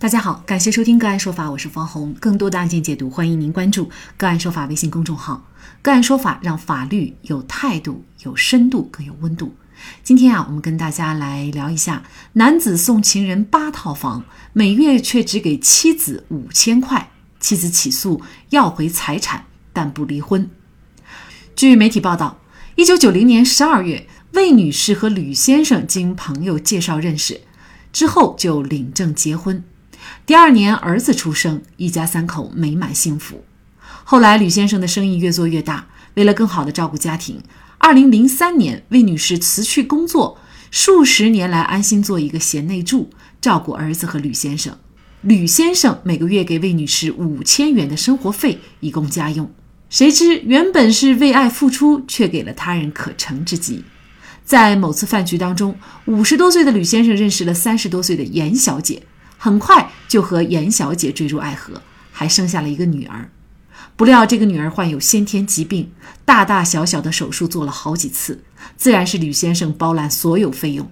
大家好，感谢收听个案说法，我是方红。更多的案件解读，欢迎您关注个案说法微信公众号。个案说法让法律有态度、有深度、更有温度。今天啊，我们跟大家来聊一下：男子送情人八套房，每月却只给妻子五千块，妻子起诉要回财产，但不离婚。据媒体报道，一九九零年十二月，魏女士和吕先生经朋友介绍认识，之后就领证结婚。第二年，儿子出生，一家三口美满幸福。后来，吕先生的生意越做越大，为了更好的照顾家庭，二零零三年，魏女士辞去工作，数十年来安心做一个贤内助，照顾儿子和吕先生。吕先生每个月给魏女士五千元的生活费，以供家用。谁知，原本是为爱付出，却给了他人可乘之机。在某次饭局当中，五十多岁的吕先生认识了三十多岁的严小姐。很快就和严小姐坠入爱河，还生下了一个女儿。不料这个女儿患有先天疾病，大大小小的手术做了好几次，自然是吕先生包揽所有费用。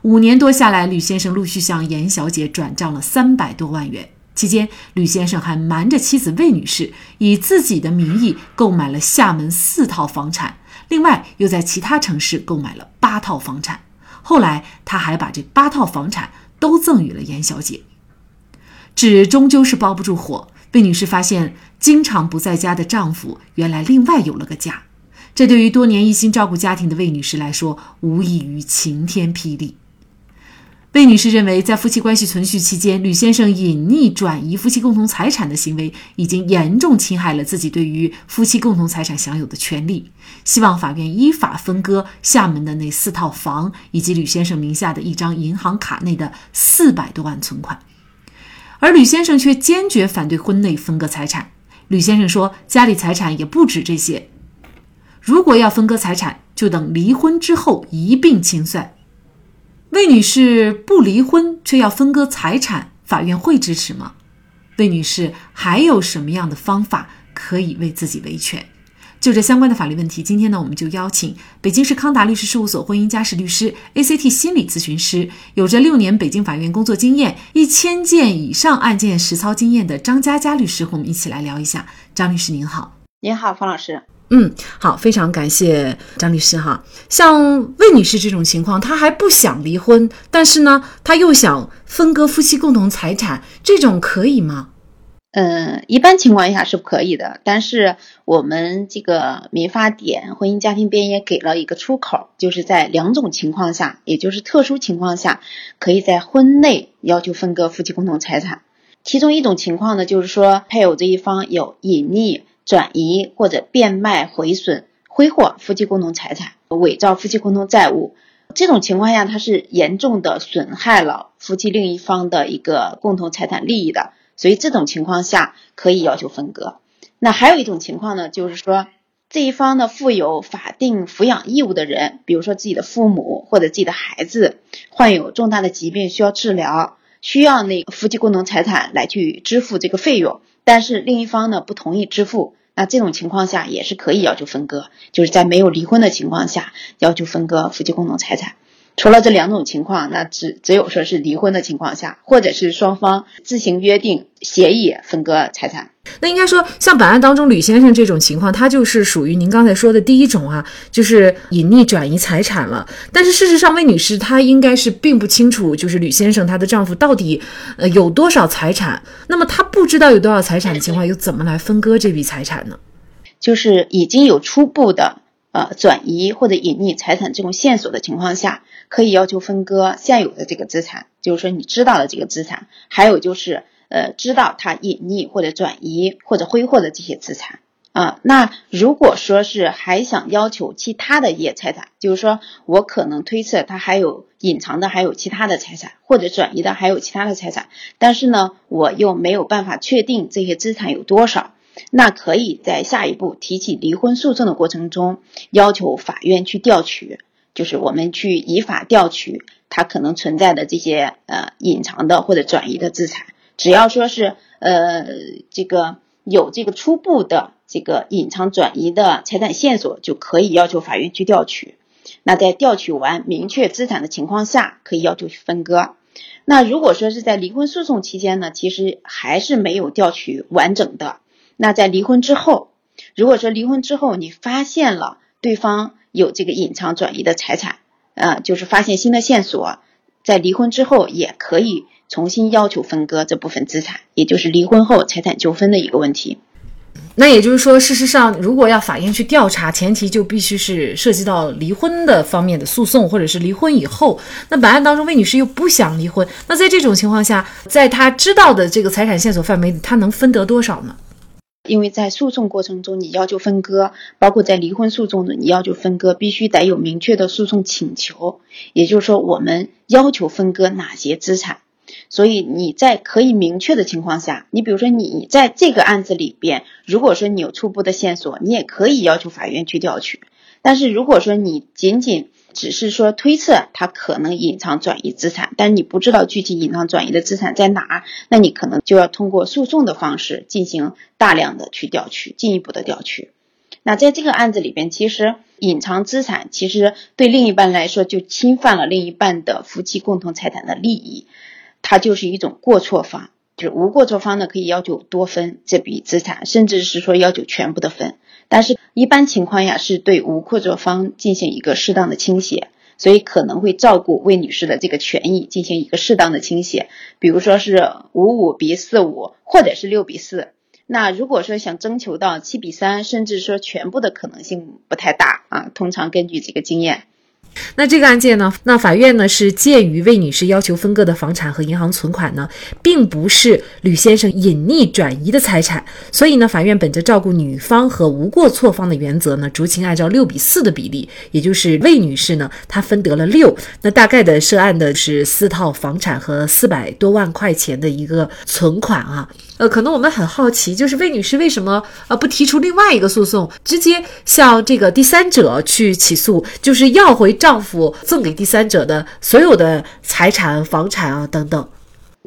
五年多下来，吕先生陆续向严小姐转账了三百多万元。期间，吕先生还瞒着妻子魏女士，以自己的名义购买了厦门四套房产，另外又在其他城市购买了八套房产。后来，他还把这八套房产都赠予了严小姐。纸终究是包不住火。魏女士发现，经常不在家的丈夫原来另外有了个家，这对于多年一心照顾家庭的魏女士来说，无异于晴天霹雳。魏女士认为，在夫妻关系存续期间，吕先生隐匿转移夫妻共同财产的行为，已经严重侵害了自己对于夫妻共同财产享有的权利，希望法院依法分割厦门的那四套房，以及吕先生名下的一张银行卡内的四百多万存款。而吕先生却坚决反对婚内分割财产。吕先生说：“家里财产也不止这些，如果要分割财产，就等离婚之后一并清算。”魏女士不离婚却要分割财产，法院会支持吗？魏女士还有什么样的方法可以为自己维权？就这相关的法律问题，今天呢，我们就邀请北京市康达律师事务所婚姻家事律师、ACT 心理咨询师，有着六年北京法院工作经验、一千件以上案件实操经验的张佳佳律师，和我们一起来聊一下。张律师您好，您好，方老师。嗯，好，非常感谢张律师哈。像魏女士这种情况，她还不想离婚，但是呢，她又想分割夫妻共同财产，这种可以吗？嗯，一般情况下是可以的，但是我们这个民法典婚姻家庭编也给了一个出口，就是在两种情况下，也就是特殊情况下，可以在婚内要求分割夫妻共同财产。其中一种情况呢，就是说配偶这一方有隐匿、转移或者变卖、毁损、挥霍夫妻共同财产，伪造夫妻共同债务，这种情况下，它是严重的损害了夫妻另一方的一个共同财产利益的。所以这种情况下可以要求分割。那还有一种情况呢，就是说这一方呢负有法定抚养义务的人，比如说自己的父母或者自己的孩子患有重大的疾病需要治疗，需要那个夫妻共同财产来去支付这个费用，但是另一方呢不同意支付，那这种情况下也是可以要求分割，就是在没有离婚的情况下要求分割夫妻共同财产。除了这两种情况，那只只有说是离婚的情况下，或者是双方自行约定协议分割财产。那应该说，像本案当中吕先生这种情况，他就是属于您刚才说的第一种啊，就是隐匿转移财产了。但是事实上，魏女士她应该是并不清楚，就是吕先生她的丈夫到底呃有多少财产。那么她不知道有多少财产的情况，又怎么来分割这笔财产呢？就是已经有初步的呃转移或者隐匿财产这种线索的情况下。可以要求分割现有的这个资产，就是说你知道的这个资产，还有就是呃知道他隐匿或者转移或者挥霍的这些资产啊。那如果说是还想要求其他的一些财产，就是说我可能推测他还有隐藏的还有其他的财产，或者转移的还有其他的财产，但是呢我又没有办法确定这些资产有多少，那可以在下一步提起离婚诉讼的过程中要求法院去调取。就是我们去依法调取他可能存在的这些呃隐藏的或者转移的资产，只要说是呃这个有这个初步的这个隐藏转移的财产线索，就可以要求法院去调取。那在调取完明确资产的情况下，可以要求去分割。那如果说是在离婚诉讼期间呢，其实还是没有调取完整的。那在离婚之后，如果说离婚之后你发现了对方有这个隐藏转移的财产，呃，就是发现新的线索，在离婚之后也可以重新要求分割这部分资产，也就是离婚后财产纠纷的一个问题。那也就是说，事实上，如果要法院去调查，前提就必须是涉及到离婚的方面的诉讼，或者是离婚以后。那本案当中，魏女士又不想离婚，那在这种情况下，在她知道的这个财产线索范围，她能分得多少呢？因为在诉讼过程中，你要求分割，包括在离婚诉讼中，你要求分割，必须得有明确的诉讼请求，也就是说，我们要求分割哪些资产。所以你在可以明确的情况下，你比如说你在这个案子里边，如果说你有初步的线索，你也可以要求法院去调取。但是如果说你仅仅只是说推测他可能隐藏转移资产，但你不知道具体隐藏转移的资产在哪，那你可能就要通过诉讼的方式进行大量的去调取，进一步的调取。那在这个案子里边，其实隐藏资产其实对另一半来说就侵犯了另一半的夫妻共同财产的利益。它就是一种过错方，就是无过错方呢，可以要求多分这笔资产，甚至是说要求全部的分。但是，一般情况下是对无过错方进行一个适当的倾斜，所以可能会照顾魏女士的这个权益，进行一个适当的倾斜，比如说是五五比四五，或者是六比四。那如果说想征求到七比三，甚至说全部的可能性不太大啊。通常根据这个经验。那这个案件呢？那法院呢是鉴于魏女士要求分割的房产和银行存款呢，并不是吕先生隐匿转移的财产，所以呢，法院本着照顾女方和无过错方的原则呢，酌情按照六比四的比例，也就是魏女士呢，她分得了六，那大概的涉案的是四套房产和四百多万块钱的一个存款啊。呃，可能我们很好奇，就是魏女士为什么呃不提出另外一个诉讼，直接向这个第三者去起诉，就是要回丈夫赠给第三者的所有的财产、房产啊等等。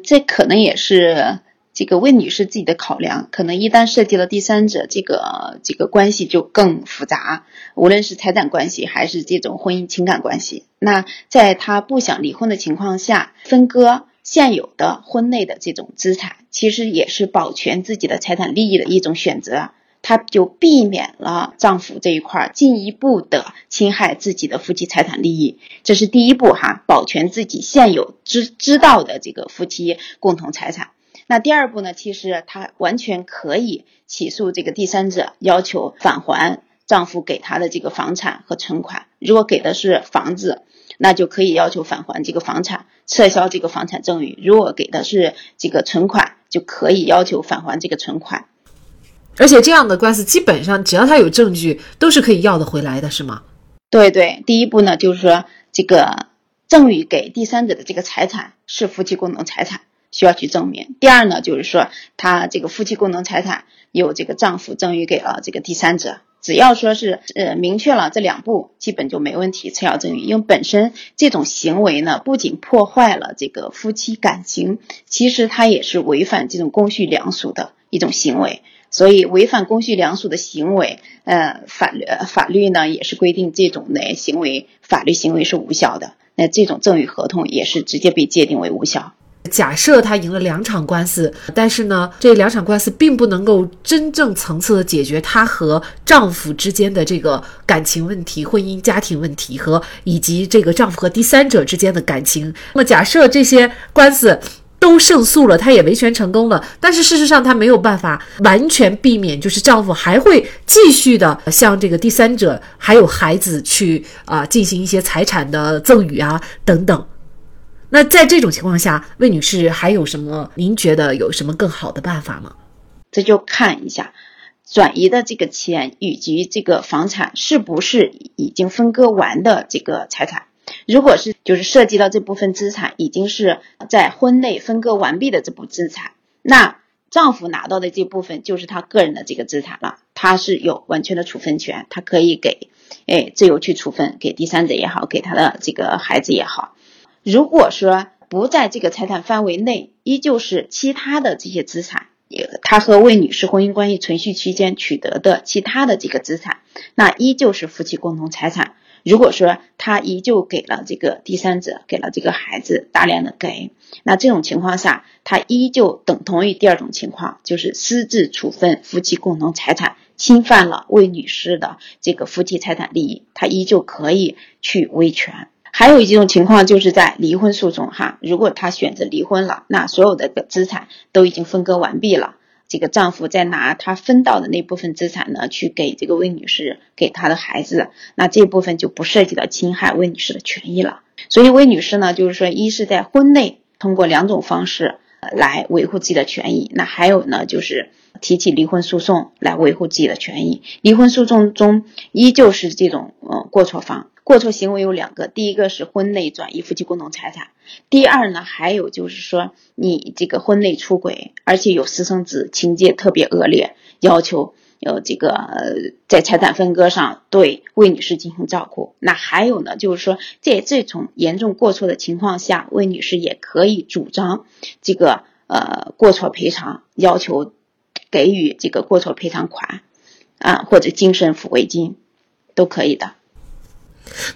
这可能也是这个魏女士自己的考量，可能一旦涉及了第三者，这个这个关系就更复杂，无论是财产关系还是这种婚姻情感关系。那在她不想离婚的情况下，分割。现有的婚内的这种资产，其实也是保全自己的财产利益的一种选择，她就避免了丈夫这一块进一步的侵害自己的夫妻财产利益，这是第一步哈，保全自己现有知知道的这个夫妻共同财产。那第二步呢，其实她完全可以起诉这个第三者，要求返还丈夫给她的这个房产和存款，如果给的是房子。那就可以要求返还这个房产，撤销这个房产赠与。如果给的是这个存款，就可以要求返还这个存款。而且这样的官司基本上只要他有证据，都是可以要得回来的，是吗？对对，第一步呢就是说这个赠与给第三者的这个财产是夫妻共同财产，需要去证明。第二呢就是说他这个夫妻共同财产有这个丈夫赠与给了这个第三者。只要说是呃明确了这两步，基本就没问题。撤销赠与，因为本身这种行为呢，不仅破坏了这个夫妻感情，其实它也是违反这种公序良俗的一种行为。所以，违反公序良俗的行为，呃，法律法律呢也是规定这种的行为，法律行为是无效的。那这种赠与合同也是直接被界定为无效。假设她赢了两场官司，但是呢，这两场官司并不能够真正层次的解决她和丈夫之间的这个感情问题、婚姻家庭问题和以及这个丈夫和第三者之间的感情。那么，假设这些官司都胜诉了，她也维权成功了，但是事实上她没有办法完全避免，就是丈夫还会继续的向这个第三者还有孩子去啊进行一些财产的赠与啊等等。那在这种情况下，魏女士还有什么？您觉得有什么更好的办法吗？这就看一下转移的这个钱以及这个房产是不是已经分割完的这个财产。如果是就是涉及到这部分资产已经是在婚内分割完毕的这部资产，那丈夫拿到的这部分就是他个人的这个资产了，他是有完全的处分权，他可以给哎自由去处分给第三者也好，给他的这个孩子也好。如果说不在这个财产范围内，依旧是其他的这些资产，他和魏女士婚姻关系存续期间取得的其他的这个资产，那依旧是夫妻共同财产。如果说他依旧给了这个第三者，给了这个孩子大量的给，那这种情况下，他依旧等同于第二种情况，就是私自处分夫妻共同财产，侵犯了魏女士的这个夫妻财产利益，他依旧可以去维权。还有一种情况，就是在离婚诉讼哈，如果他选择离婚了，那所有的资产都已经分割完毕了。这个丈夫再拿他分到的那部分资产呢，去给这个魏女士给她的孩子，那这部分就不涉及到侵害魏女士的权益了。所以魏女士呢，就是说，一是在婚内通过两种方式来维护自己的权益，那还有呢，就是提起离婚诉讼来维护自己的权益。离婚诉讼中依旧是这种呃过错方。过错行为有两个，第一个是婚内转移夫妻共同财产，第二呢，还有就是说你这个婚内出轨，而且有私生子，情节特别恶劣，要求有这个在财产分割上对魏女士进行照顾。那还有呢，就是说在这种严重过错的情况下，魏女士也可以主张这个呃过错赔偿，要求给予这个过错赔偿款啊或者精神抚慰金都可以的。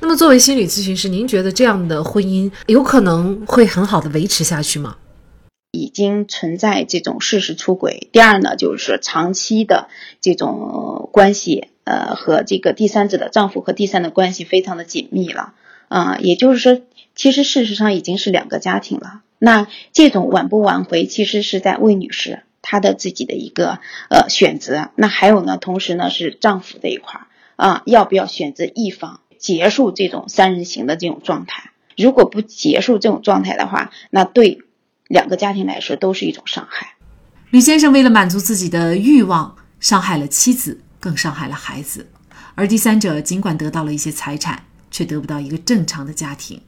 那么，作为心理咨询师，您觉得这样的婚姻有可能会很好的维持下去吗？已经存在这种事实出轨。第二呢，就是长期的这种关系，呃，和这个第三者的丈夫和第三的关系非常的紧密了，啊，也就是说，其实事实上已经是两个家庭了。那这种挽不挽回，其实是在魏女士她的自己的一个呃选择。那还有呢，同时呢是丈夫这一块儿啊，要不要选择一方？结束这种三人行的这种状态，如果不结束这种状态的话，那对两个家庭来说都是一种伤害。吕先生为了满足自己的欲望，伤害了妻子，更伤害了孩子。而第三者尽管得到了一些财产，却得不到一个正常的家庭，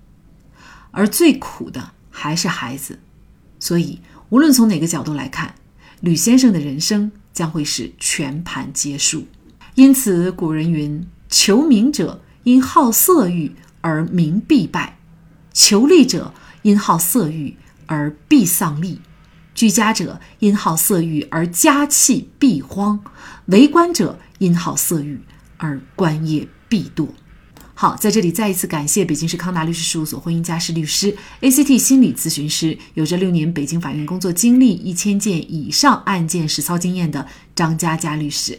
而最苦的还是孩子。所以，无论从哪个角度来看，吕先生的人生将会是全盘皆输。因此，古人云：“求名者。”因好色欲而名必败，求利者因好色欲而必丧利，居家者因好色欲而家气必荒，为官者因好色欲而官业必堕。好，在这里再一次感谢北京市康达律师事务所婚姻家事律师、ACT 心理咨询师，有着六年北京法院工作经历、一千件以上案件实操经验的张佳佳律师。